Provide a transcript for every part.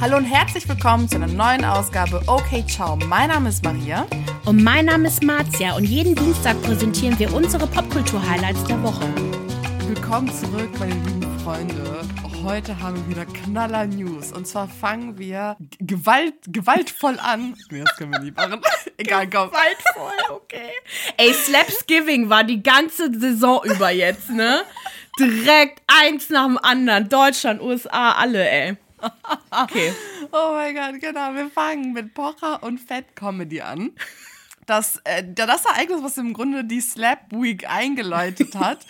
Hallo und herzlich willkommen zu einer neuen Ausgabe Okay Ciao. Mein Name ist Maria. Und mein Name ist Marzia und jeden Dienstag präsentieren wir unsere Popkultur-Highlights der Woche. Willkommen zurück, meine lieben Freunde. Heute haben wir wieder Knaller News. Und zwar fangen wir Gewalt, gewaltvoll an. Nee, das können wir nie machen. Egal, komm. Gewaltvoll, okay. Ey, Slapsgiving war die ganze Saison über jetzt, ne? Direkt eins nach dem anderen. Deutschland, USA, alle, ey. Okay. Oh mein Gott, genau. Wir fangen mit Pocher und Fett Comedy an. Das, äh, das Ereignis, was im Grunde die Slap Week eingeläutet hat.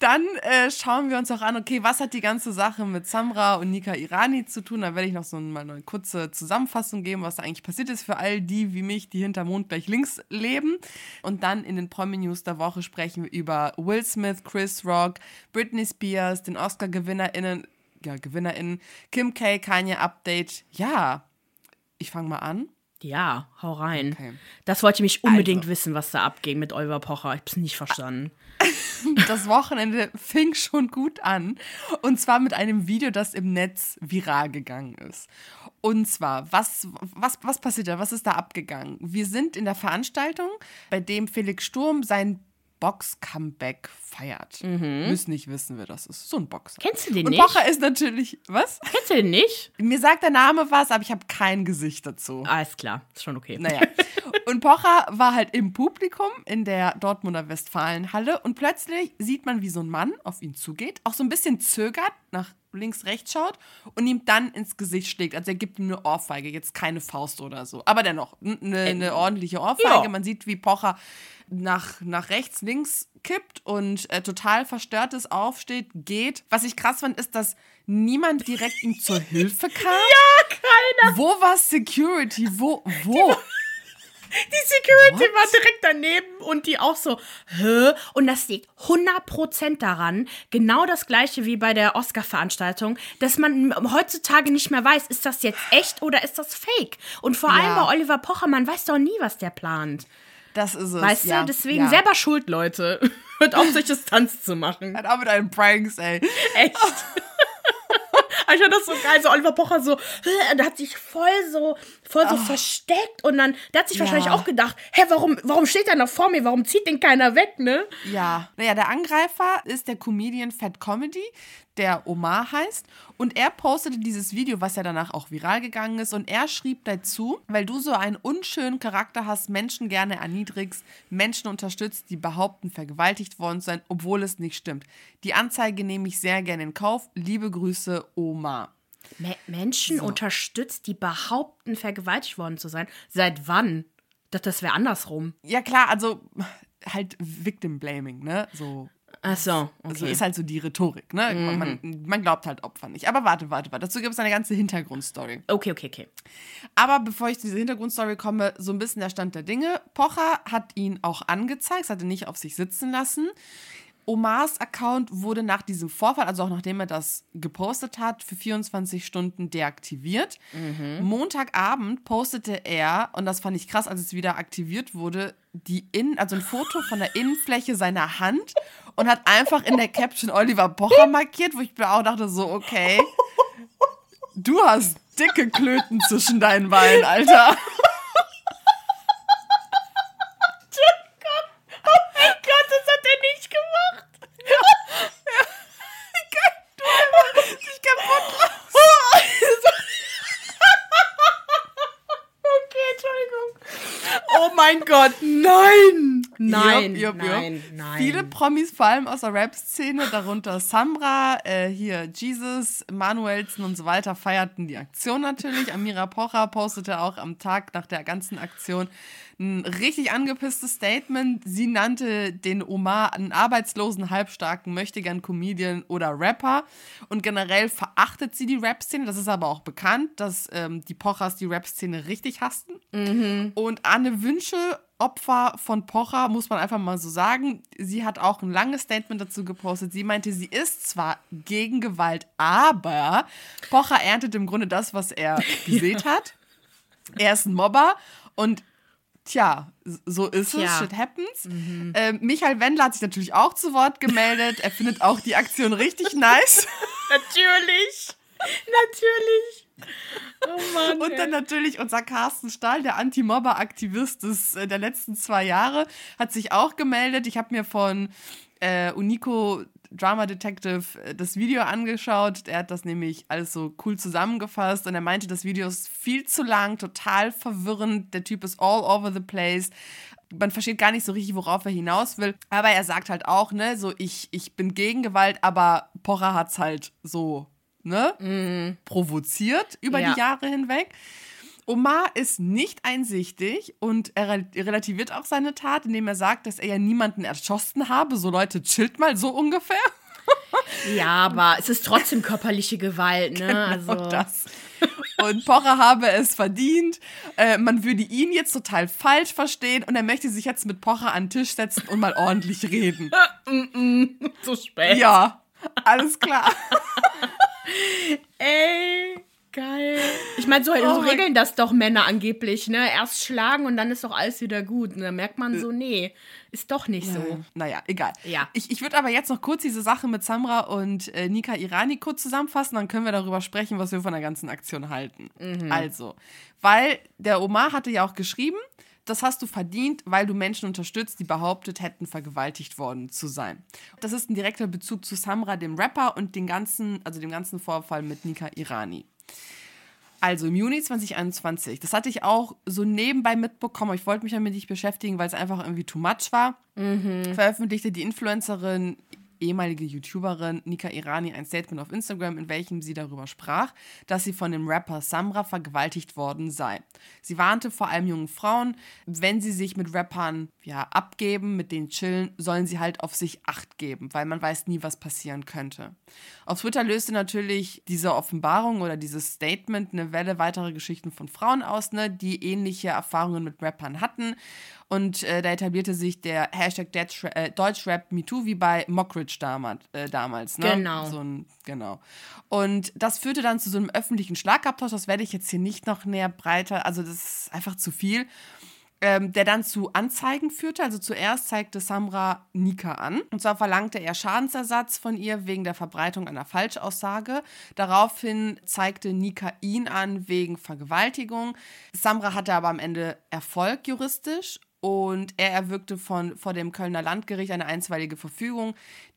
Dann äh, schauen wir uns auch an, okay, was hat die ganze Sache mit Samra und Nika Irani zu tun? Da werde ich noch so mal eine kurze Zusammenfassung geben, was da eigentlich passiert ist für all die wie mich, die hinter Mond gleich links leben. Und dann in den Promi-News der Woche sprechen wir über Will Smith, Chris Rock, Britney Spears, den Oscar-GewinnerInnen, ja, GewinnerInnen, Kim K, Kanye Update. Ja, ich fange mal an. Ja, hau rein. Okay. Das wollte ich mich unbedingt Also. wissen, was da abging mit Oliver Pocher. Ich hab's nicht verstanden. Das Wochenende fing schon gut an. Und zwar mit einem Video, das im Netz viral gegangen ist. Und zwar, was, was, was passiert da? Was ist da abgegangen? Wir sind in der Veranstaltung, bei dem Felix Sturm sein Box-Comeback feiert. Müssen nicht wissen, wer das ist. So ein Boxer. Kennst du den Und nicht? Pocher ist natürlich. Was? Kennst du den nicht? Mir sagt der Name was, aber ich habe kein Gesicht dazu. Alles klar, ist schon okay. Naja. Und Pocher war halt im Publikum in der Dortmunder Westfalenhalle und plötzlich sieht man, wie so ein Mann auf ihn zugeht, auch so ein bisschen zögert, nach links, rechts schaut und ihm dann ins Gesicht schlägt. Also er gibt ihm eine Ohrfeige, jetzt keine Faust oder so. Aber dennoch, eine, eine ordentliche Ohrfeige. ja. Man sieht, wie Pocher nach, nach rechts, links kippt und äh, total verstörtes aufsteht, geht. Was ich krass fand, ist, dass niemand direkt ihm zur Hilfe kam. Ja, keiner. Wo war Security? Wo? Wo? Die Security What? war direkt daneben und die auch so, hä? Und das liegt 100% daran, genau das gleiche wie bei der Oscar-Veranstaltung, dass man heutzutage nicht mehr weiß, ist das jetzt echt oder ist das fake? Und vor allem Ja. bei Oliver Pocher, man weiß doch nie, was der plant. Das ist es. Weißt ja, du? Deswegen ja. selber schuld, Leute. Hört auf, solche Stunts zu machen. Hat auch mit einem Pranks, ey. Echt. Ich fand das so geil, so Oliver Pocher so, der hat sich voll so, voll so versteckt und dann, der hat sich Ja. wahrscheinlich auch gedacht, hä, warum, warum steht er noch vor mir, warum zieht den keiner weg, ne? Ja. Naja, der Angreifer ist der Comedian Fat Comedy, der Omar heißt. Und er postete dieses Video, was ja danach auch viral gegangen ist. Und er schrieb dazu, weil du so einen unschönen Charakter hast, Menschen gerne erniedrigst, Menschen unterstützt, die behaupten, vergewaltigt worden zu sein, obwohl es nicht stimmt. Die Anzeige nehme ich sehr gerne in Kauf. Liebe Grüße, Omar. Me Menschen unterstützt, die behaupten, vergewaltigt worden zu sein. Seit wann? Ich dachte, das wäre andersrum. Ja, klar, also halt Victim Blaming, ne? So. Ach so, okay. Also ist halt so die Rhetorik, ne? Man, man glaubt halt Opfer nicht. Aber warte, warte, warte. Dazu gibt es eine ganze Hintergrundstory. okay, okay, okay. Aber bevor ich zu dieser Hintergrundstory komme, so ein bisschen der Stand der Dinge. Pocher hat ihn auch angezeigt, hat ihn nicht auf sich sitzen lassen. Omars Account wurde nach diesem Vorfall, also auch nachdem er das gepostet hat, für 24 Stunden deaktiviert. Montagabend postete er, und das fand ich krass, als es wieder aktiviert wurde, die in, also ein Foto von der Innenfläche seiner Hand und hat einfach in der Caption Oliver Pocher markiert, wo ich mir auch dachte, so, okay, du hast dicke Klöten zwischen deinen Beinen, Alter. Gott, das hat er nicht gemacht. Ich kaputt. Okay, Entschuldigung. Oh mein Gott, nein. Nein, jupp, jupp. nein, nein. Viele Promis, vor allem aus der Rap-Szene, darunter Samra, äh, hier Jesus, Manuelsen und so weiter, feierten die Aktion natürlich. Amira Pocher postete auch am Tag nach der ganzen Aktion ein richtig angepisstes Statement. Sie nannte den Omar einen arbeitslosen, halbstarken, möchtegern Comedian oder Rapper. Und generell verachtet sie die Rap-Szene. Das ist aber auch bekannt, dass ähm, die Pochers die Rap-Szene richtig hassten. Und Anne Wünsche, Opfer von Pocher, muss man einfach mal so sagen. Sie hat auch ein langes Statement dazu gepostet. Sie meinte, sie ist zwar gegen Gewalt, aber Pocher erntet im Grunde das, was er gesät hat. Er ist ein Mobber und tja, so ist es. Tja. Shit happens. Ähm, Michael Wendler hat sich natürlich auch zu Wort gemeldet. Er findet auch die Aktion richtig nice. Natürlich. Natürlich. Oh Mann, Und dann natürlich unser Carsten Stahl, der Anti-Mobber-Aktivist des, äh, der letzten zwei Jahre, hat sich auch gemeldet. Ich habe mir von äh, Unico Drama Detective äh, das Video angeschaut. Er hat das nämlich alles so cool zusammengefasst und er meinte, das Video ist viel zu lang, total verwirrend. Der Typ ist all over the place. Man versteht gar nicht so richtig, worauf er hinaus will. Aber er sagt halt auch, ne, so ich, ich bin gegen Gewalt, aber Pocher hat's halt so, ne, provoziert über Ja. die Jahre hinweg. Omar ist nicht einsichtig und er rel- relativiert auch seine Tat, indem er sagt, dass er ja niemanden erschossen habe. So Leute, chillt mal so ungefähr. Ja, aber es ist trotzdem körperliche Gewalt, ne? Also, Und das. Und Pocher habe es verdient. Äh, man würde ihn jetzt total falsch verstehen und er möchte sich jetzt mit Pocher an den Tisch setzen und mal ordentlich reden. zu spät. Ja, alles klar. Ey, geil. Ich meine, so, so Oh mein- regeln das doch Männer angeblich, ne? Erst schlagen und dann ist doch alles wieder gut. Und dann merkt man so, nee, ist doch nicht so. Naja, egal. Ja. Ich, ich würde aber jetzt noch kurz diese Sache mit Samra und äh, Nika Irani kurz zusammenfassen, dann können wir darüber sprechen, was wir von der ganzen Aktion halten. Also, weil der Omar hatte ja auch geschrieben, das hast du verdient, weil du Menschen unterstützt, die behauptet hätten, vergewaltigt worden zu sein. Das ist ein direkter Bezug zu Samra, dem Rapper, und den ganzen, also dem ganzen Vorfall mit Nika Irani. Also im Juni 2021, das hatte ich auch so nebenbei mitbekommen, ich wollte mich damit nicht beschäftigen, weil es einfach irgendwie too much war. Veröffentlichte die Influencerin, ehemalige YouTuberin Nika Irani ein Statement auf Instagram, in welchem sie darüber sprach, dass sie von dem Rapper Samra vergewaltigt worden sei. Sie warnte vor allem jungen Frauen, wenn sie sich mit Rappern ja, abgeben, mit denen chillen, sollen sie halt auf sich Acht geben, weil man weiß nie, was passieren könnte. Auf Twitter löste natürlich diese Offenbarung oder dieses Statement eine Welle weiterer Geschichten von Frauen aus, ne, die ähnliche Erfahrungen mit Rappern hatten. Und äh, da etablierte sich der Hashtag äh, Deutschrap MeToo wie bei Mockridge damals. Äh, damals ne? Genau. So ein, genau. Und das führte dann zu so einem öffentlichen Schlagabtausch. Das werde ich jetzt hier nicht noch näher breiter. Also, das ist einfach zu viel ähm, der dann zu Anzeigen führte. Also zuerst zeigte Samra Nika an. Und zwar verlangte er Schadensersatz von ihr wegen der Verbreitung einer Falschaussage. Daraufhin zeigte Nika ihn an wegen Vergewaltigung. Samra hatte aber am Ende Erfolg juristisch. Und er erwirkte von, vor dem Kölner Landgericht eine einstweilige Verfügung,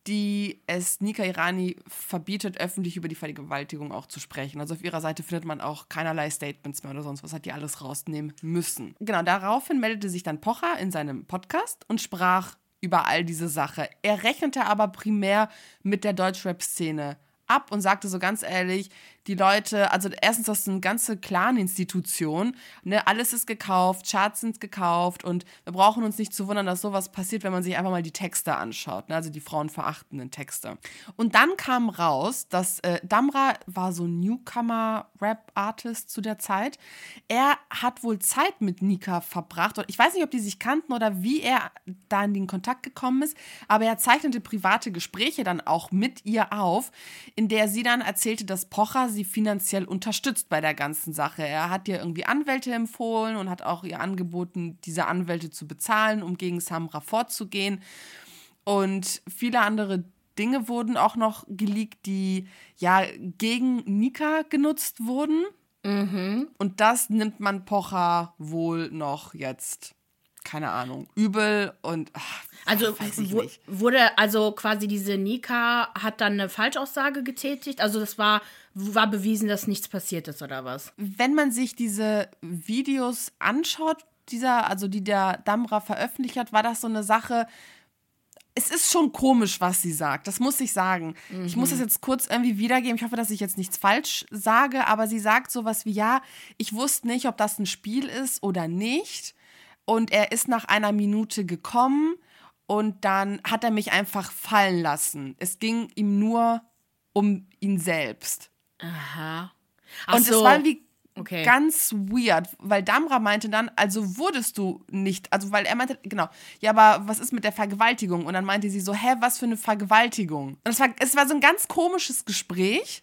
die es Nika Irani verbietet, öffentlich über die Vergewaltigung auch zu sprechen. Also auf ihrer Seite findet man auch keinerlei Statements mehr oder sonst was, hat die alles rausnehmen müssen. Genau, daraufhin meldete sich dann Pocher in seinem Podcast und sprach über all diese Sache. Er rechnete aber primär mit der Deutschrap-Szene ab und sagte so ganz ehrlich, die Leute, also erstens, das ist eine ganze Clan-Institution, ne, alles ist gekauft, Charts sind gekauft und wir brauchen uns nicht zu wundern, dass sowas passiert, wenn man sich einfach mal die Texte anschaut, ne, also die frauenverachtenden Texte. Und dann kam raus, dass äh, Damra war so ein Newcomer-Rap-Artist zu der Zeit. Er hat wohl Zeit mit Nika verbracht. Und ich weiß nicht, ob die sich kannten oder wie er da in den Kontakt gekommen ist, aber er zeichnete private Gespräche dann auch mit ihr auf, in der sie dann erzählte, dass Pocher sie finanziell unterstützt bei der ganzen Sache. Er hat ihr irgendwie Anwälte empfohlen und hat auch ihr angeboten, diese Anwälte zu bezahlen, um gegen Samra vorzugehen. Und viele andere Dinge wurden auch noch geleakt, die ja gegen Nika genutzt wurden. Und das nimmt man Pocher wohl noch jetzt, keine Ahnung, übel und ach, Also wurde also quasi diese Nika hat dann eine Falschaussage getätigt. Also das war war bewiesen, dass nichts passiert ist oder was? Wenn man sich diese Videos anschaut, dieser, also die der Damra veröffentlicht hat, war das so eine Sache. Es ist schon komisch, was sie sagt. Das muss ich sagen. Ich muss das jetzt kurz irgendwie wiedergeben. Ich hoffe, dass ich jetzt nichts falsch sage, aber sie sagt sowas wie: Ja, ich wusste nicht, ob das ein Spiel ist oder nicht. Und er ist nach einer Minute gekommen und dann hat er mich einfach fallen lassen. Es ging ihm nur um ihn selbst. Aha. Und es war wie Okay. ganz weird, weil Damra meinte dann, also wurdest du nicht, also weil er meinte, genau, ja, aber was ist mit der Vergewaltigung? Und dann meinte sie so, hä, was für eine Vergewaltigung? Und es war, es war so ein ganz komisches Gespräch,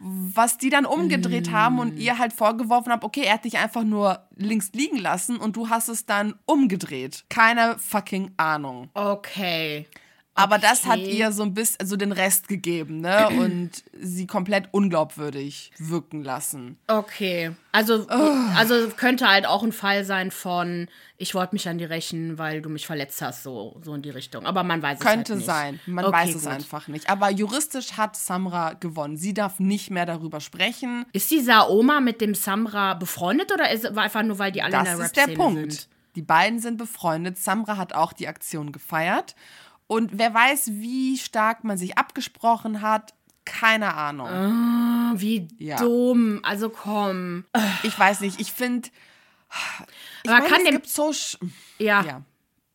was die dann umgedreht haben und ihr halt vorgeworfen haben, okay, er hat dich einfach nur links liegen lassen und du hast es dann umgedreht. Keine fucking Ahnung. Okay. Aber das hat ihr so ein bisschen so den Rest gegeben, ne? Und sie komplett unglaubwürdig wirken lassen. Okay. Also, also könnte halt auch ein Fall sein von, ich wollte mich an dir rächen, weil du mich verletzt hast, so, so in die Richtung. Aber man weiß Könnte es halt nicht. sein. Man Okay, weiß es gut. einfach nicht. Aber juristisch hat Samra gewonnen. Sie darf nicht mehr darüber sprechen. Ist dieser Oma mit dem Samra befreundet oder ist war einfach nur, weil die alle in Das der ist der Rap-Szene Punkt. sind? Die beiden sind befreundet. Samra hat auch die Aktion gefeiert. Und wer weiß, wie stark man sich abgesprochen hat, keine Ahnung. Ah, Wie Ja. dumm. Also komm. Ich weiß nicht. Ich finde. Ich Man kann es dem- gibt so. sch- Ja. Ja.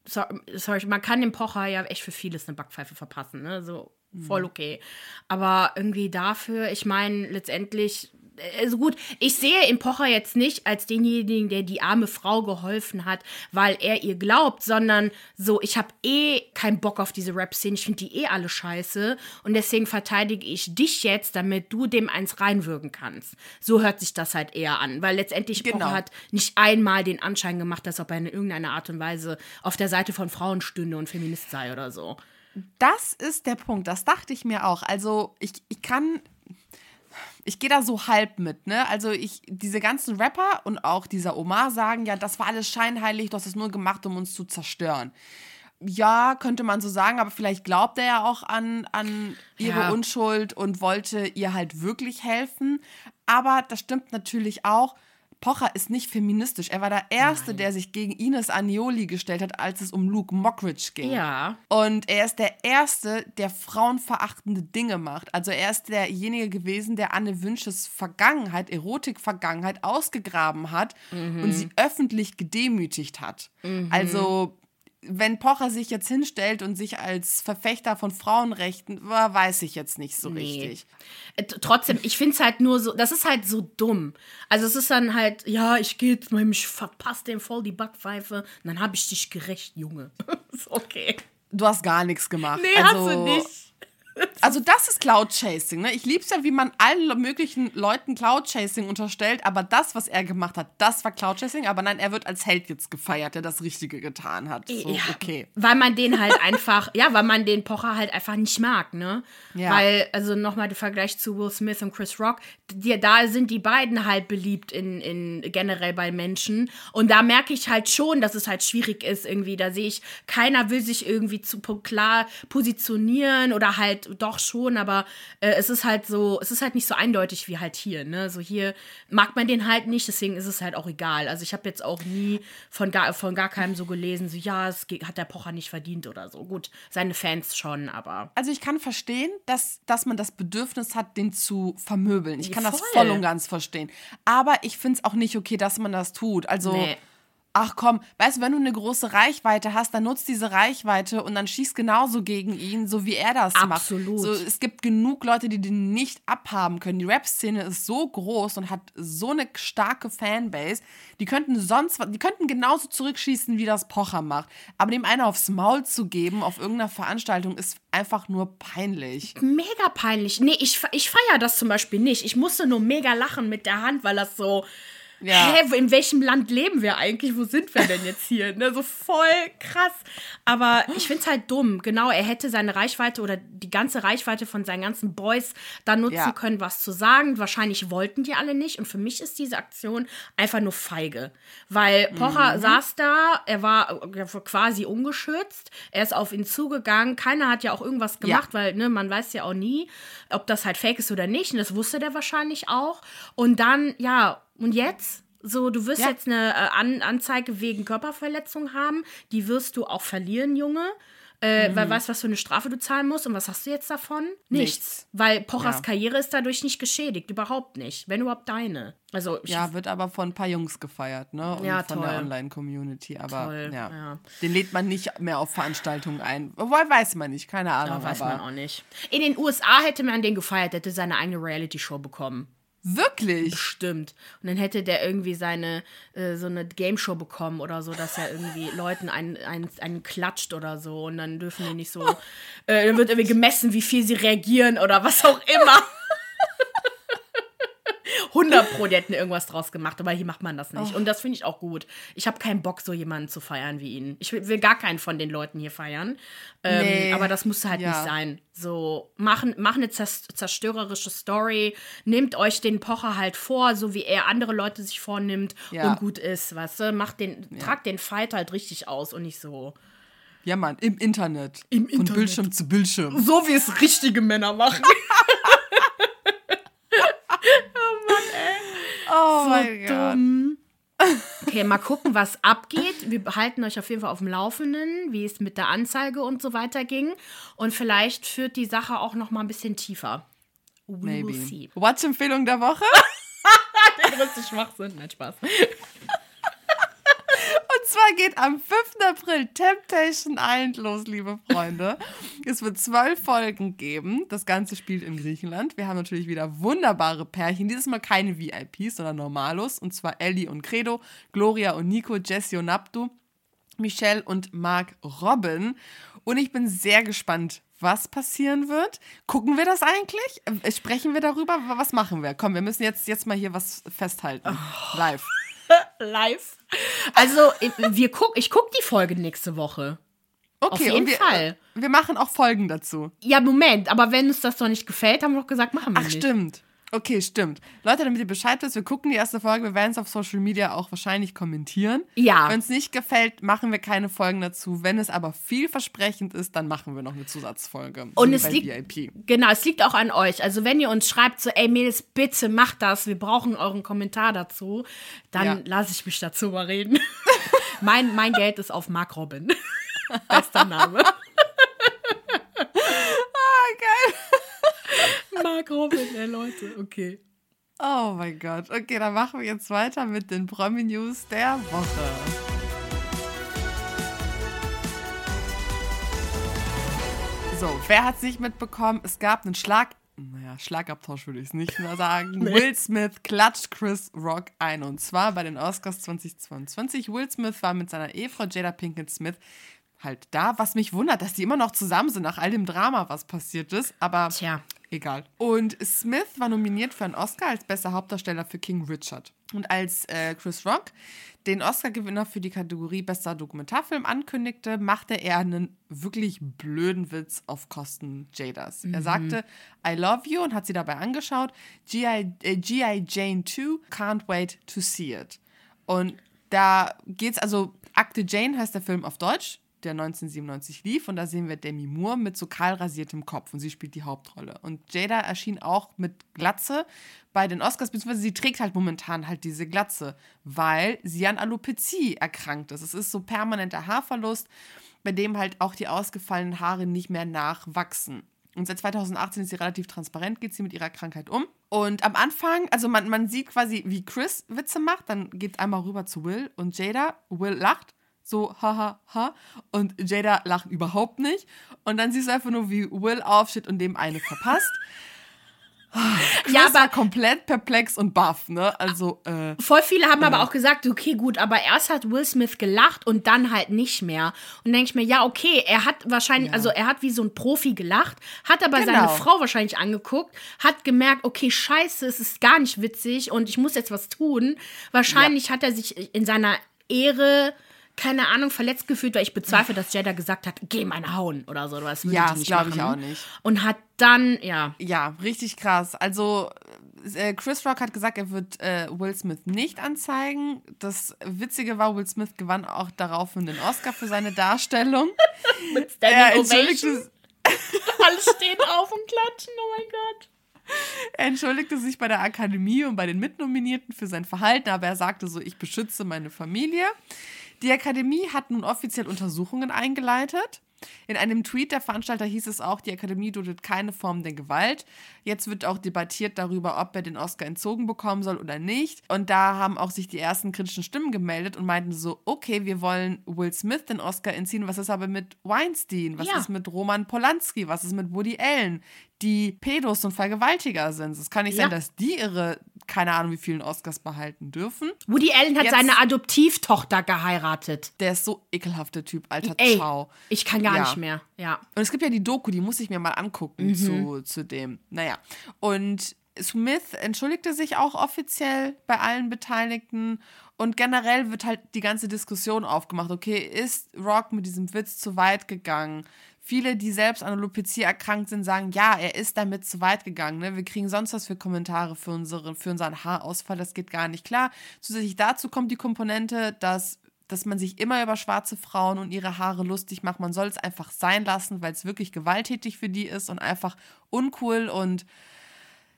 Sorry, sorry, man kann dem Pocher ja echt für vieles eine Backpfeife verpassen, ne? So voll okay. Aber irgendwie dafür, ich meine, letztendlich, also gut, ich sehe im Pocher jetzt nicht als denjenigen, der die arme Frau geholfen hat, weil er ihr glaubt, sondern so, ich habe eh keinen Bock auf diese Rap-Szene, ich finde die eh alle scheiße und deswegen verteidige ich dich jetzt, damit du dem eins reinwürgen kannst. So hört sich das halt eher an, weil letztendlich Genau. Pocher hat nicht einmal den Anschein gemacht, dass ob er in irgendeiner Art und Weise auf der Seite von Frauen stünde und Feminist sei oder so. Das ist der Punkt. Das dachte ich mir auch. Also, ich, ich kann. Ich gehe da so halb mit, ne? Also ich, diese ganzen Rapper und auch dieser Omar sagen, ja, das war alles scheinheilig, du hast es nur gemacht, um uns zu zerstören. Ja, könnte man so sagen, aber vielleicht glaubt er ja auch an, an ihre Ja. Unschuld und wollte ihr halt wirklich helfen. Aber das stimmt natürlich auch. Pocher ist nicht feministisch. Er war der Erste, der sich gegen Ines Anioli gestellt hat, als es um Luke Mockridge ging. Ja. Und er ist der Erste, der frauenverachtende Dinge macht. Also er ist derjenige gewesen, der Anne Wünsches Vergangenheit, Erotik-Vergangenheit ausgegraben hat und sie öffentlich gedemütigt hat. Also wenn Pocher sich jetzt hinstellt und sich als Verfechter von Frauenrechten, weiß ich jetzt nicht so Nee. richtig. Äh, Trotzdem, ich finde es halt nur so, das ist halt so dumm. Also es ist dann halt, ja, ich gehe jetzt mal, ich verpasse dem voll die Backpfeife, und dann habe ich dich gerecht, Junge. ist okay. Du hast gar nichts gemacht. Nee, also, hast du nicht. Also das ist Cloud-Chasing. Ne? Ich lieb's ja, wie man allen möglichen Leuten Cloud-Chasing unterstellt, aber das, was er gemacht hat, das war Cloud-Chasing. Aber nein, er wird als Held jetzt gefeiert, der das Richtige getan hat. So, Ja, okay. Weil man den halt einfach, ja, weil man den Pocher halt einfach nicht mag, ne? Ja. Weil, also nochmal der Vergleich zu Will Smith und Chris Rock, die, da sind die beiden halt beliebt in, in generell bei Menschen. Und da merke ich halt schon, dass es halt schwierig ist irgendwie. Da sehe ich, keiner will sich irgendwie zu klar positionieren oder halt doch schon, aber äh, es ist halt so, es ist halt nicht so eindeutig wie halt hier, ne? So hier mag man den halt nicht, deswegen ist es halt auch egal. Also ich habe jetzt auch nie von gar, von gar keinem so gelesen, so ja, es hat der Pocher nicht verdient oder so. Gut, seine Fans schon, aber Also ich kann verstehen, dass, dass man das Bedürfnis hat, den zu vermöbeln. Ich kann das Voll. voll und ganz verstehen. Aber ich finde es auch nicht okay, dass man das tut. Also, Nee. Ach komm, weißt du, wenn du eine große Reichweite hast, dann nutzt diese Reichweite und dann schießt genauso gegen ihn, so wie er das Absolut. macht. So, es gibt genug Leute, die den nicht abhaben können. Die Rap-Szene ist so groß und hat so eine starke Fanbase. Die könnten sonst, die könnten genauso zurückschießen, wie das Pocher macht. Aber dem einer aufs Maul zu geben auf irgendeiner Veranstaltung ist einfach nur peinlich. mega peinlich. Nee, ich, ich feiere das zum Beispiel nicht. Ich musste nur mega lachen mit der Hand, weil das so. Ja. Hä, in welchem Land leben wir eigentlich? Wo sind wir denn jetzt hier? Ne, so voll krass. Aber ich finde es halt dumm. Genau, er hätte seine Reichweite oder die ganze Reichweite von seinen ganzen Boys da nutzen Ja. können, was zu sagen. Wahrscheinlich wollten die alle nicht. Und für mich ist diese Aktion einfach nur feige. Weil Pocher saß da, er war äh, quasi ungeschützt. Er ist auf ihn zugegangen. Keiner hat ja auch irgendwas gemacht, weil ne, man weiß ja auch nie, ob das halt fake ist oder nicht. Und das wusste der wahrscheinlich auch. Und dann, ja, und jetzt? So, du wirst Ja. jetzt eine äh, An Anzeige wegen Körperverletzung haben. Die wirst du auch verlieren, Junge. Äh, Weil weißt du, was für eine Strafe du zahlen musst und was hast du jetzt davon? Nichts. Nichts. Weil Pochers Ja. Karriere ist dadurch nicht geschädigt, überhaupt nicht. Wenn überhaupt deine. Also Ja, wird aber von ein paar Jungs gefeiert, ne? Und Ja, von toll. der Online-Community. Aber Toll, ja. ja. Den lädt man nicht mehr auf Veranstaltungen ein. Wohl weiß man nicht, keine Ahnung. Ja, weiß man auch nicht. In den USA hätte man den gefeiert, hätte seine eigene Reality-Show bekommen. Wirklich? Bestimmt. Und dann hätte der irgendwie seine, äh, so eine Game-Show bekommen oder so, dass er irgendwie Leuten einen, einen, einen klatscht oder so. Und dann dürfen die nicht so, äh, dann wird irgendwie gemessen, wie viel sie reagieren oder was auch immer. 100 Pro, die hätten irgendwas draus gemacht, aber hier macht man das nicht. Und das finde ich auch gut. Ich habe keinen Bock, so jemanden zu feiern wie ihn. Ich will, will gar keinen von den Leuten hier feiern. Ähm, Nee. Aber das muss halt Ja. nicht sein. So, machen, machen eine zers- zerstörerische Story, nehmt euch den Pocher halt vor, so wie er andere Leute sich vornimmt Ja. und gut ist, weißt du? Macht den, tragt den Fight halt richtig aus und nicht so. Ja, Mann, im Internet. Im Von Internet. Bildschirm zu Bildschirm. So wie es richtige Männer machen. Oh mein Gott. dumm. Okay, mal gucken, was abgeht. Wir behalten euch auf jeden Fall auf dem Laufenden, wie es mit der Anzeige und so weiter ging. Und vielleicht führt die Sache auch noch mal ein bisschen tiefer. We will see. Maybe. Watch-Empfehlung der Woche. Der größte Schwachsinn. Nein, Spaß. Geht am 5. April Temptation Island los, liebe Freunde. es wird zwölf Folgen geben. Das Ganze spielt in Griechenland. Wir haben natürlich wieder wunderbare Pärchen. Dieses Mal keine VIPs, sondern Normalos. Und zwar Ellie und Credo, Gloria und Nico, Jesse und Abdu, Michelle und Mark Robin. Und ich bin sehr gespannt, was passieren wird. Gucken wir das eigentlich? Äh, Sprechen wir darüber? Was machen wir? Komm, wir müssen jetzt, jetzt mal hier was festhalten. Live. Live. Also, wir guck, ich gucke die Folge nächste Woche. Okay, Auf jeden und wir, Fall. Wir machen auch Folgen dazu. Ja, Moment, aber wenn uns das doch nicht gefällt, haben wir doch gesagt, machen wir Ach, nicht. stimmt. Okay, stimmt. Leute, damit ihr Bescheid wisst, wir gucken die erste Folge. Wir werden es auf Social Media auch wahrscheinlich kommentieren. Ja. Wenn es nicht gefällt, machen wir keine Folgen dazu. Wenn es aber vielversprechend ist, dann machen wir noch eine Zusatzfolge. Und es liegt, VIP. genau, es liegt auch an euch. Also wenn ihr uns schreibt, so, ey Mädels, bitte macht das, wir brauchen euren Kommentar dazu, dann Ja. lasse ich mich dazu mal reden. mein, mein Geld ist auf Mark Robin. Bester Name. Ah, Robin, ey Leute, okay. Oh mein Gott. Okay, dann machen wir jetzt weiter mit den Promi-News der Woche. So, wer hat es nicht mitbekommen? Es gab einen Schlag. Naja, Schlagabtausch würde ich es nicht mehr sagen. Will Smith klatscht Chris Rock ein. Und zwar bei den Oscars 2022. Will Smith war mit seiner Ehefrau Jada Pinkett Smith halt da, was mich wundert, dass die immer noch zusammen sind nach all dem Drama, was passiert ist. Aber Tja. Egal. Und Smith war nominiert für einen Oscar als bester Hauptdarsteller für King Richard. Und als äh, Chris Rock den Oscar-Gewinner für die Kategorie bester Dokumentarfilm ankündigte, machte er einen wirklich blöden Witz auf Kosten Jadas. Er sagte, I love you und hat sie dabei angeschaut. G.I. Äh. Jane 2, can't wait to see it. Und da geht's, also Akte Jane heißt der Film auf Deutsch, der 1997 lief. Und da sehen wir Demi Moore mit so kahl rasiertem Kopf und sie spielt die Hauptrolle. Und Jada erschien auch mit Glatze bei den Oscars, beziehungsweise sie trägt halt momentan halt diese Glatze, weil sie an Alopezie erkrankt ist. Es ist so permanenter Haarverlust, bei dem halt auch die ausgefallenen Haare nicht mehr nachwachsen. Und seit 2018 ist sie relativ transparent, geht sie mit ihrer Krankheit um. Und am Anfang, also man, man sieht quasi, wie Chris Witze macht, dann geht einmal rüber zu Will und Jada. Will lacht, so haha ha. Und Jada lacht überhaupt nicht. Und dann siehst du einfach nur, wie Will aufsteht und dem eine verpasst. Chris Ja, aber war komplett perplex und baff, ne? Also, äh, Voll viele haben aber auch gesagt, okay, gut, aber erst hat Will Smith gelacht und dann halt nicht mehr. Und denke ich mir, ja, okay, er hat wahrscheinlich, also er hat wie so ein Profi gelacht, hat aber Genau. seine Frau wahrscheinlich angeguckt, hat gemerkt, okay, scheiße, es ist gar nicht witzig und ich muss jetzt was tun. Wahrscheinlich hat er sich in seiner Ehre keine Ahnung, verletzt gefühlt, weil ich bezweifle, dass Jada gesagt hat, geh meine hauen oder so. Das würde Ja, das nicht glaub ich auch nicht. Und hat dann, ja, Ja, richtig krass. Also äh, Chris Rock hat gesagt, er wird äh, Will Smith nicht anzeigen. Das Witzige war, Will Smith gewann auch daraufhin den Oscar für seine Darstellung. mit Standing entschuldigte, Ovation. Alle stehen auf und klatschen, oh mein Gott. er entschuldigte sich bei der Akademie und bei den Mitnominierten für sein Verhalten, aber er sagte so, ich beschütze meine Familie. Die Akademie hat nun offiziell Untersuchungen eingeleitet. In einem Tweet der Veranstalter hieß es auch, die Akademie duldet keine Form der Gewalt. Jetzt wird auch debattiert darüber, ob er den Oscar entzogen bekommen soll oder nicht. Und da haben auch sich die ersten kritischen Stimmen gemeldet und meinten so, okay, wir wollen Will Smith den Oscar entziehen. Was ist aber mit Weinstein? Was Ja. ist mit Roman Polanski? Was ist mit Woody Allen? Die Pädos und Vergewaltiger sind. Es kann nicht sein, Ja. dass die ihre, keine Ahnung, wie vielen Oscars behalten dürfen. Woody Allen hat Jetzt- seine Adoptivtochter geheiratet. Der ist so ekelhafter Typ, alter Ey, Ciao. ich kann gar Ja. nicht mehr. Ja. Und es gibt ja die Doku, die muss ich mir mal angucken Mhm. zu, zu dem. Naja. Und Smith entschuldigte sich auch offiziell bei allen Beteiligten und generell wird halt die ganze Diskussion aufgemacht. Okay, ist Rock mit diesem Witz zu weit gegangen? Viele, die selbst an Alopecia erkrankt sind, sagen, ja, er ist damit zu weit gegangen. Ne? Wir kriegen sonst was für Kommentare für, unsere, für unseren Haarausfall, das geht gar nicht klar. Zusätzlich dazu kommt die Komponente, dass dass man sich immer über schwarze Frauen und ihre Haare lustig macht. Man soll es einfach sein lassen, weil es wirklich gewalttätig für die ist und einfach uncool und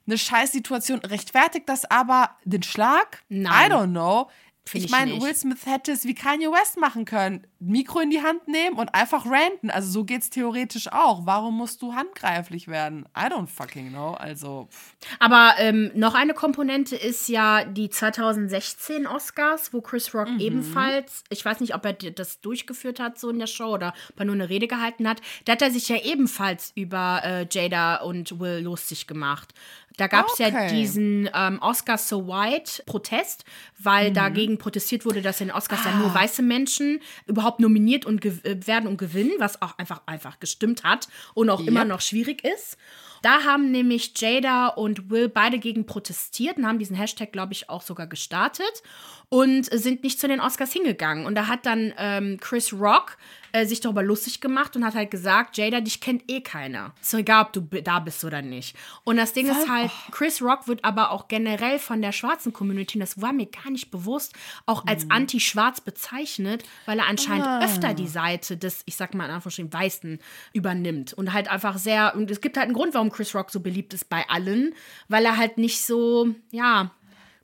eine Scheißsituation. Rechtfertigt das aber den Schlag? Nein. I don't know. Find ich meine. Will Smith hätte es wie Kanye West machen können. Mikro in die Hand nehmen und einfach ranten. Also so geht's theoretisch auch. Warum musst du handgreiflich werden? I don't fucking know. Also, pff. Aber ähm, noch eine Komponente ist ja die 2016 Oscars, wo Chris Rock Mhm. ebenfalls, ich weiß nicht, ob er das durchgeführt hat so in der Show oder ob er nur eine Rede gehalten hat, da hat er sich ja ebenfalls über äh, Jada und Will lustig gemacht. Da gab es ja Okay. diesen ähm, Oscar So White Protest, Mhm. weil dagegen protestiert wurde, dass in Oscars ja Ah. nur weiße Menschen überhaupt nominiert und äh, werden und gewinnen, was auch einfach einfach gestimmt hat und auch immer Yep. noch schwierig ist. Da haben nämlich Jada und Will beide gegen protestiert und haben diesen Hashtag, glaube ich, auch sogar gestartet und sind nicht zu den Oscars hingegangen. Und da hat dann ähm, Chris Rock äh, sich darüber lustig gemacht und hat halt gesagt, Jada, dich kennt eh keiner. Ist doch egal, ob du da bist oder nicht. Und das Ding ist halt, Chris Rock wird aber auch generell von der schwarzen Community, und das war mir gar nicht bewusst, auch als anti-schwarz bezeichnet, weil er anscheinend öfter die Seite des, ich sag mal in Anführungsstrichen, Weißen übernimmt. Und halt einfach sehr, und es gibt halt einen Grund, warum Chris Rock so beliebt ist bei allen, weil er halt nicht so, ja,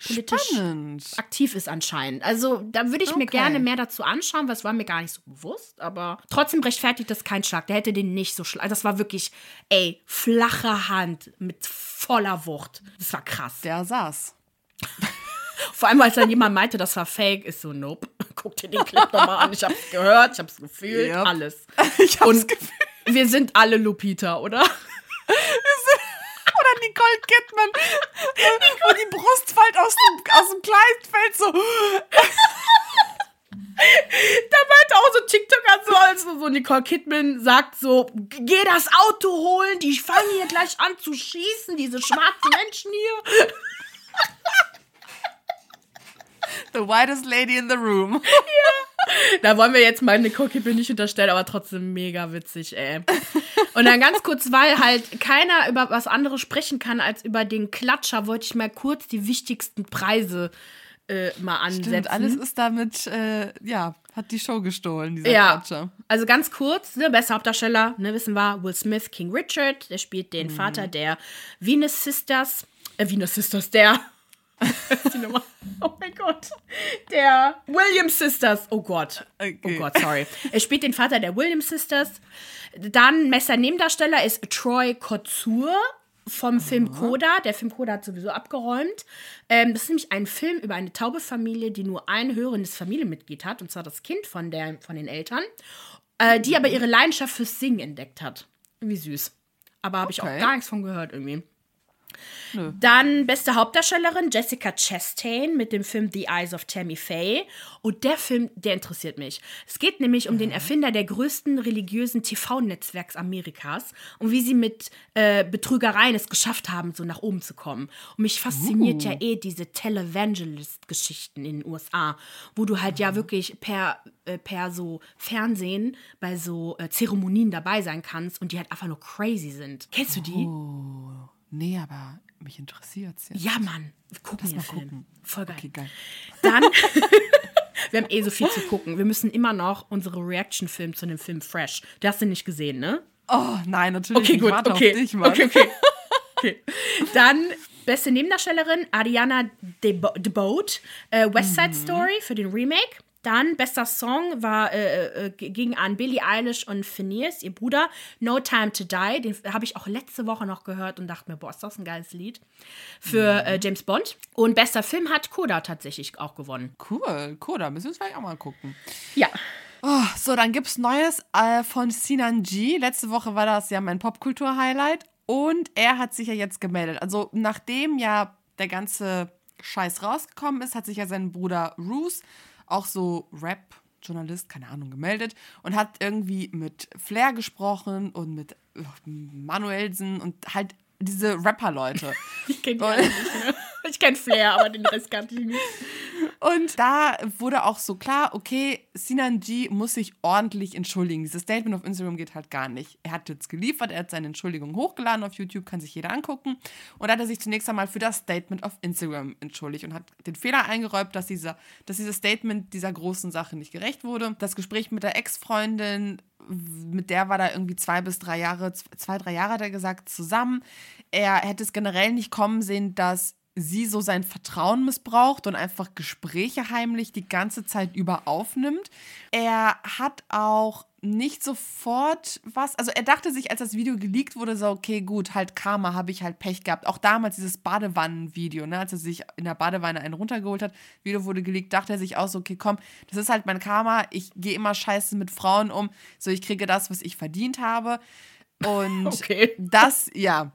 politisch spannend. aktiv ist anscheinend. Also da würde ich mir Okay. gerne mehr dazu anschauen, was war mir gar nicht so bewusst, aber trotzdem rechtfertigt das kein Schlag. Der hätte den nicht so schlag. Das war wirklich, ey, flache Hand mit voller Wucht. Das war krass. Der saß. Vor allem, als dann jemand meinte, das war fake, ist so, nope. Guck dir den Clip nochmal an. Ich hab's gehört, ich hab's gefühlt, Yep. alles. Ich hab's Und Gefühl. wir sind alle Lupita, oder? Nicole Kidman. Und die Brust fällt aus dem, aus dem Kleid, fällt so. Da meinte auch so TikToker so, also so Nicole Kidman sagt so, geh das Auto holen, die fangen hier gleich an zu schießen, diese schwarzen Menschen hier. The whitest lady in the room. Da wollen wir jetzt mal Nicole Kidman nicht unterstellen, aber trotzdem mega witzig, ey. Und dann ganz kurz, weil halt keiner über was anderes sprechen kann als über den Klatscher, wollte ich mal kurz die wichtigsten Preise äh, mal ansetzen. Stimmt, alles ist damit, äh, ja, hat die Show gestohlen, dieser Ja, Klatscher. also ganz kurz, ne, bester Hauptdarsteller, ne, wissen wir, Will Smith, King Richard, der spielt den Vater der Venus Sisters, äh, Venus Sisters, der, die Nummer, oh mein Gott, der Williams Sisters, oh Gott, Okay. oh Gott, sorry. Er spielt den Vater der Williams Sisters. Dann Messer Nebendarsteller ist Troy Kotsur vom Film Coda. Der Film Coda hat sowieso abgeräumt. Ähm, das ist nämlich ein Film über eine taube Familie, die nur ein hörendes Familienmitglied hat, und zwar das Kind von, der, von den Eltern, äh, die aber ihre Leidenschaft fürs Singen entdeckt hat. Irgendwie süß. Aber habe ich auch Okay. gar nichts von gehört irgendwie. Nö. Dann beste Hauptdarstellerin Jessica Chastain mit dem Film The Eyes of Tammy Faye. Und der Film, der interessiert mich. Es geht nämlich um den Erfinder der größten religiösen TV-Netzwerks Amerikas und wie sie mit äh, Betrügereien es geschafft haben, so nach oben zu kommen. Und mich fasziniert ja eh diese Televangelist-Geschichten in den USA, wo du halt ja wirklich per, äh, per so Fernsehen bei so äh, Zeremonien dabei sein kannst und die halt einfach nur crazy sind. Kennst du die? Nee, aber mich interessiert's jetzt. Ja, Mann. Wir gucken den mal Film. gucken. Voll geil. Okay, geil. Dann, wir haben eh so viel zu gucken. Wir müssen immer noch unsere Reaction-Film zu dem Film Fresh. Den hast du nicht gesehen, ne? Oh, nein, natürlich. Okay, nicht. gut. Warte Okay. auf dich, Mann. okay, okay. okay. Dann beste Nebendarstellerin Ariana DeBo- DeBoat, äh, West Side Story für den Remake. Dann bester Song war äh, äh, ging an Billie Eilish und Phineas, ihr Bruder, No Time to Die. Den habe ich auch letzte Woche noch gehört und dachte mir, boah, ist das ein geiles Lied für äh, James Bond. Und bester Film hat Koda tatsächlich auch gewonnen. Cool, cool, da müssen wir vielleicht auch mal gucken. Ja, Oh, so, dann gibt's Neues äh, von Sinan G. Letzte Woche war das ja mein Popkultur-Highlight. Und er hat sich ja jetzt gemeldet. Also, nachdem ja der ganze Scheiß rausgekommen ist, hat sich ja sein Bruder Roos, auch so Rap-Journalist, keine Ahnung, gemeldet und hat irgendwie mit Flair gesprochen und mit äh, Manuelsen und halt diese Rapper-Leute. Ich kenne die alle nicht mehr. Ich kenne Flair, aber den Rest kannte ich nicht. Und da wurde auch so klar, okay, Sinan G muss sich ordentlich entschuldigen. Dieses Statement auf Instagram geht halt gar nicht. Er hat jetzt geliefert, er hat seine Entschuldigung hochgeladen auf YouTube, kann sich jeder angucken. Und da hat er sich zunächst einmal für das Statement auf Instagram entschuldigt und hat den Fehler eingeräumt, dass, dieser, dass dieses Statement dieser großen Sache nicht gerecht wurde. Das Gespräch mit der Ex-Freundin mit der war da irgendwie zwei bis drei Jahre, zwei, drei Jahre hat er gesagt, zusammen. Er hätte es generell nicht kommen sehen, dass sie so sein Vertrauen missbraucht und einfach Gespräche heimlich die ganze Zeit über aufnimmt. Er hat auch nicht sofort was, also er dachte sich, als das Video geleakt wurde, so, okay, gut, halt Karma, habe ich halt Pech gehabt. Auch damals dieses Badewannenvideo, ne, als er sich in der Badewanne einen runtergeholt hat, Video wurde geleakt, dachte er sich auch so, okay, komm, das ist halt mein Karma, ich gehe immer scheiße mit Frauen um, so ich kriege das, was ich verdient habe. Und okay. das, ja,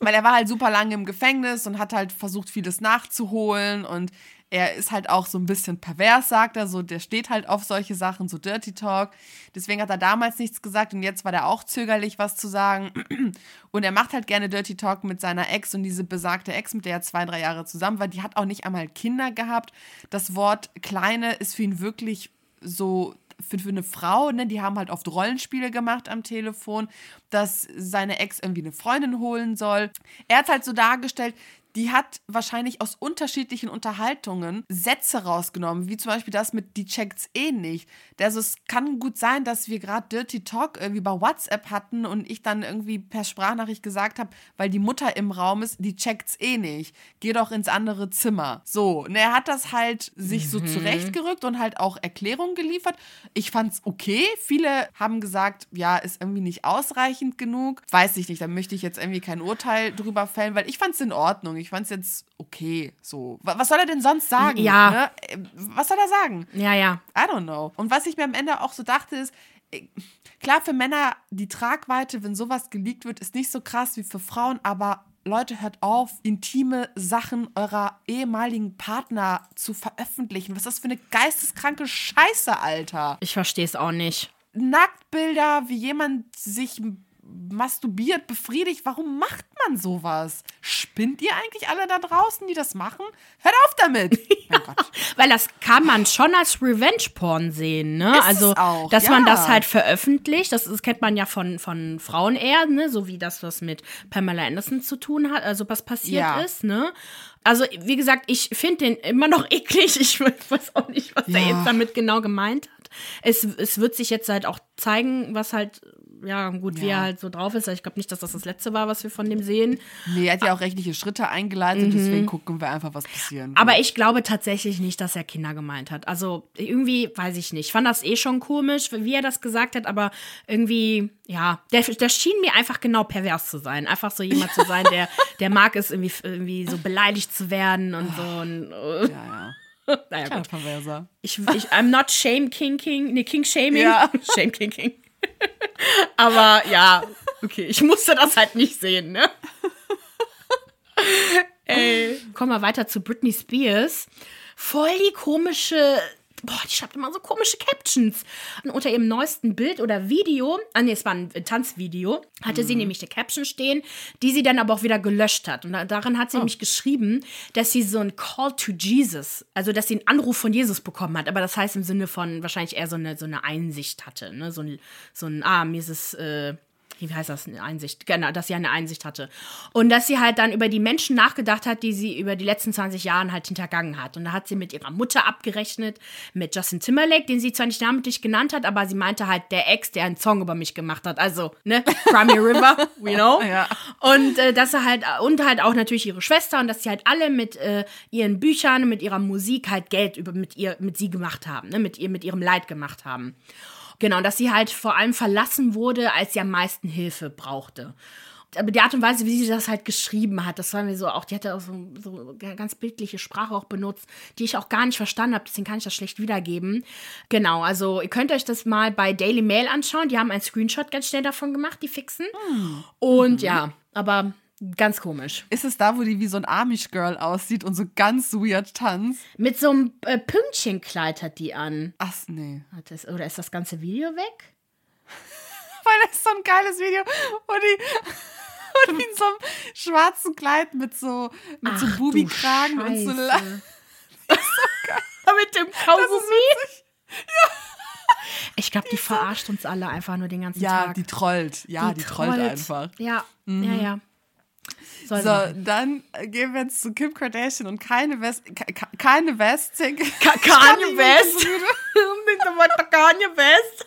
weil er war halt super lange im Gefängnis und hat halt versucht, vieles nachzuholen und er ist halt auch so ein bisschen pervers, sagt er, so der steht halt auf solche Sachen, so Dirty Talk. Deswegen hat er damals nichts gesagt und jetzt war der auch zögerlich, was zu sagen. Und er macht halt gerne Dirty Talk mit seiner Ex und diese besagte Ex, mit der er zwei, drei Jahre zusammen war, die hat auch nicht einmal Kinder gehabt. Das Wort Kleine ist für ihn wirklich so für, für eine Frau, ne, die haben halt oft Rollenspiele gemacht am Telefon, dass seine Ex irgendwie eine Freundin holen soll. Er hat halt so dargestellt, die hat wahrscheinlich aus unterschiedlichen Unterhaltungen Sätze rausgenommen, wie zum Beispiel das mit die checkt's eh nicht. Also es kann gut sein, dass wir gerade Dirty Talk irgendwie bei WhatsApp hatten und ich dann irgendwie per Sprachnachricht gesagt habe, weil die Mutter im Raum ist, die checkt's eh nicht. Geh doch ins andere Zimmer. So, und er hat das halt sich so mhm. zurechtgerückt und halt auch Erklärungen geliefert. Ich fand's okay. Viele haben gesagt, ja, ist irgendwie nicht ausreichend genug. Weiß ich nicht, da möchte ich jetzt irgendwie kein Urteil drüber fällen, weil ich fand's in Ordnung. Ich ich fand es jetzt okay. So. Was soll er denn sonst sagen? Ja. Ne? Äh, was soll er sagen? Ja, ja. I don't know. Und was ich mir am Ende auch so dachte, ist, äh, klar, für Männer, die Tragweite, wenn sowas geleakt wird, ist nicht so krass wie für Frauen, aber Leute, hört auf, intime Sachen eurer ehemaligen Partner zu veröffentlichen. Was ist das für eine geisteskranke Scheiße, Alter? Ich verstehe es auch nicht. Nacktbilder, wie jemand sich masturbiert, befriedigt. Warum macht man sowas? Spinnt ihr eigentlich alle da draußen, die das machen? Hört auf damit! ja, weil das kann man schon als Revenge-Porn sehen, ne? Ist also, auch, dass ja. man das halt veröffentlicht, das, das, kennt man ja von, von Frauen eher, ne? So wie das, was mit Pamela Anderson zu tun hat, also was passiert ja. ist, ne? Also, wie gesagt, ich finde den immer noch eklig. Ich weiß auch nicht, was er jetzt damit genau gemeint hat. Es, es wird sich jetzt halt auch zeigen, was halt ja, gut, wie er halt so drauf ist. Ich glaube nicht, dass das das letzte war, was wir von dem sehen. Nee, er hat ja auch rechtliche Schritte eingeleitet, mhm. deswegen gucken wir einfach, was passieren wird. Aber ich glaube tatsächlich nicht, dass er Kinder gemeint hat. Also irgendwie, weiß ich nicht. Ich fand das eh schon komisch, wie er das gesagt hat, aber irgendwie, ja, der, der schien mir einfach genau pervers zu sein. Einfach so jemand zu sein, der, der mag es, irgendwie, irgendwie so beleidigt zu werden und so. Und. Ja, ja. naja, gut. Perverser. Ich, ich, I'm not shame king king, nee, king shaming. Ja. shame king king. Aber ja, okay, ich musste das halt nicht sehen, ne? Ey. Kommen wir weiter zu Britney Spears. Voll die komische boah, die schreibt immer so komische Captions. Und unter ihrem neuesten Bild oder Video, ah nee, es war ein Tanzvideo, hatte mhm. sie nämlich eine Caption stehen, die sie dann aber auch wieder gelöscht hat. Und darin hat sie oh. nämlich geschrieben, dass sie so ein Call to Jesus, also dass sie einen Anruf von Jesus bekommen hat. Aber das heißt im Sinne von wahrscheinlich eher so eine, so eine Einsicht hatte. Ne? So, ein, so ein, ah, mir ist es, äh, wie heißt das, eine Einsicht, genau, dass sie eine Einsicht hatte. Und dass sie halt dann über die Menschen nachgedacht hat, die sie über die letzten 20 Jahre halt hintergangen hat. Und da hat sie mit ihrer Mutter abgerechnet, mit Justin Timberlake, den sie zwar nicht namentlich genannt hat, aber sie meinte halt der Ex, der einen Song über mich gemacht hat. Also, ne, Crimey River, we know. Ja. Und äh, dass er halt, und halt auch natürlich ihre Schwester und dass sie halt alle mit äh, ihren Büchern, mit ihrer Musik halt Geld über, mit ihr, mit sie gemacht haben, ne, mit ihr, mit ihrem Leid gemacht haben. Genau, dass sie halt vor allem verlassen wurde, als sie am meisten Hilfe brauchte. Aber die Art und Weise, wie sie das halt geschrieben hat, das war mir so auch, die hatte auch so, so ganz bildliche Sprache auch benutzt, die ich auch gar nicht verstanden habe, deswegen kann ich das schlecht wiedergeben. Genau, also ihr könnt euch das mal bei Daily Mail anschauen, die haben einen Screenshot ganz schnell davon gemacht, die fixen. Hm. Und mhm. ja, aber Ganz komisch. Ist es da, wo die wie so ein Amish-Girl aussieht und so ganz weird tanzt? Mit so einem äh, Pünktchenkleid hat die an. Ach, nee. Hat das, oder ist das ganze Video weg? Weil das ist so ein geiles Video, wo die, wo in so einem schwarzen Kleid mit so, mit Ach so Bubikragen und so. La- Mit dem Kaugummi. Ich glaube, die verarscht uns alle einfach nur den ganzen Ja, Tag. die trollt. Ja, die, trollt. einfach. Mhm. Ja, ja, ja. Soll sie So, machen. dann gehen wir jetzt zu Kim Kardashian und keine West, keine Westing. Ka Kanye West. Kanye West.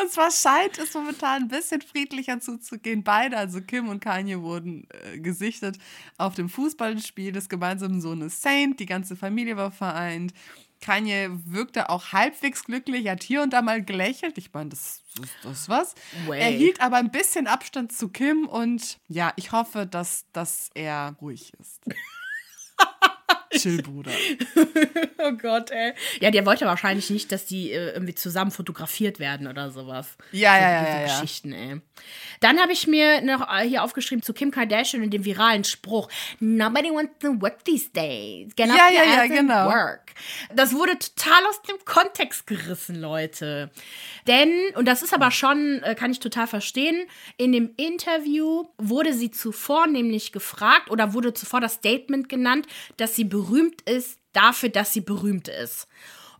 Und zwar scheint es momentan ein bisschen friedlicher zuzugehen. Beide, also Kim und Kanye, wurden äh, gesichtet auf dem Fußballspiel des gemeinsamen Sohnes Saint. Die ganze Familie war vereint. Kanye wirkte auch halbwegs glücklich, hat hier und da mal gelächelt. Ich meine, das, das, das ist was. Way. Er hielt aber ein bisschen Abstand zu Kim und ja, ich hoffe, dass, dass er ruhig ist. Chill, Bruder. Oh Gott, ey. Ja, der wollte wahrscheinlich nicht, dass die äh, irgendwie zusammen fotografiert werden oder sowas. Ja, so, ja, ja, Diese ja, ja. Geschichten, ey. Dann habe ich mir noch äh, hier aufgeschrieben zu Kim Kardashian und dem viralen Spruch: Nobody wants to work these days. Get Ja, ja, ja, genau. work. Das wurde total aus dem Kontext gerissen, Leute. Denn, und das ist aber schon, äh, kann ich total verstehen, in dem Interview wurde sie zuvor nämlich gefragt oder wurde zuvor das Statement genannt, dass sie berühmt ist dafür, dass sie berühmt ist.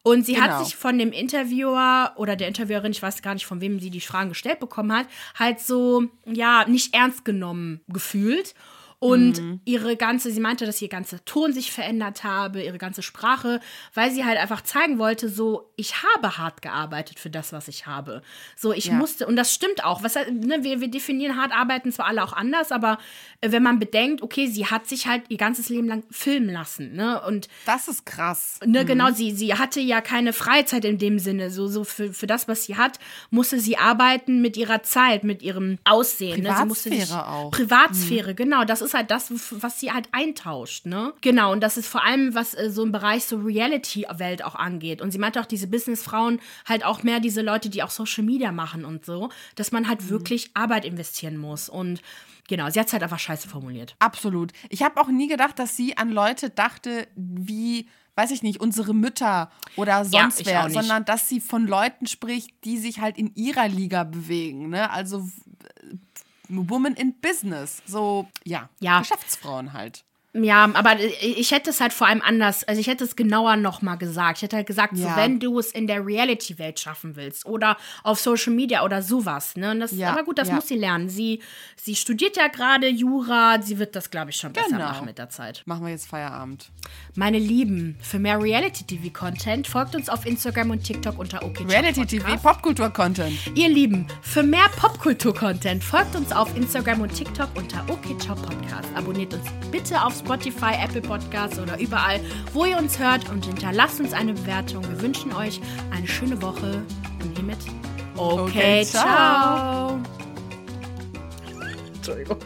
Und sie Genau. hat sich von dem Interviewer oder der Interviewerin, ich weiß gar nicht, von wem sie die Fragen gestellt bekommen hat, halt so, ja, nicht ernst genommen gefühlt. Und Mhm. ihre ganze, sie meinte, dass ihr ganzer Ton sich verändert habe, ihre ganze Sprache, weil sie halt einfach zeigen wollte, so, ich habe hart gearbeitet für das, was ich habe. So, ich Ja. musste, und das stimmt auch. Was, ne, wir, wir definieren hart arbeiten zwar alle auch anders, aber äh, wenn man bedenkt, okay, sie hat sich halt ihr ganzes Leben lang filmen lassen, ne? Und Das ist krass. Ne, genau, sie, sie hatte ja keine Freizeit in dem Sinne. So, so für, für das, was sie hat, musste sie arbeiten mit ihrer Zeit, mit ihrem Aussehen. ne? Sie musste sich- Privatsphäre auch. Privatsphäre, genau. Das ist halt das, was sie halt eintauscht, ne? Genau, und das ist vor allem, was äh, so im Bereich so Reality-Welt auch angeht. Und sie meinte auch, diese Businessfrauen halt auch mehr diese Leute, die auch Social Media machen und so, dass man halt wirklich Arbeit investieren muss. Und genau, sie hat es halt einfach scheiße formuliert. Absolut. Ich habe auch nie gedacht, dass sie an Leute dachte, wie, weiß ich nicht, unsere Mütter oder sonst ich wer, sondern dass sie von Leuten spricht, die sich halt in ihrer Liga bewegen. Ne? Also Woman in Business. So, ja, Ja. Geschäftsfrauen halt. Ja, aber ich hätte es halt vor allem anders, also ich hätte es genauer nochmal gesagt. Ich hätte halt gesagt, so, Ja. wenn du es in der Reality-Welt schaffen willst oder auf Social Media oder sowas, ne? Und das, Ja, aber gut, das ja. muss sie lernen. Sie, sie studiert ja gerade Jura, sie wird das, glaube ich, schon besser Genau. machen mit der Zeit. Machen wir jetzt Feierabend. Meine Lieben, für mehr Reality-TV-Content folgt uns auf Instagram und TikTok unter OK Reality TV, Popkultur-Content. Ihr Lieben, für mehr Popkultur-Content folgt uns auf Instagram und TikTok unter OKCiao Podcast. Abonniert uns bitte auf Spotify, Apple Podcasts oder überall, wo ihr uns hört und hinterlasst uns eine Bewertung. Wir wünschen euch eine schöne Woche und hiermit okay, Okay, ciao. ciao. Entschuldigung.